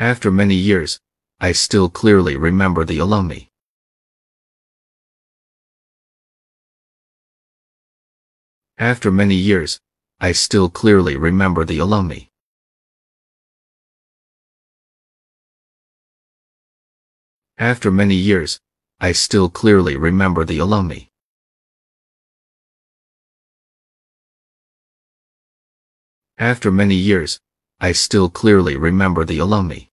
After many years, I still clearly remember the alumni. After many years, I still clearly remember the alumni. After many years, I still clearly remember the alumni. After many years, I still clearly remember the alumni.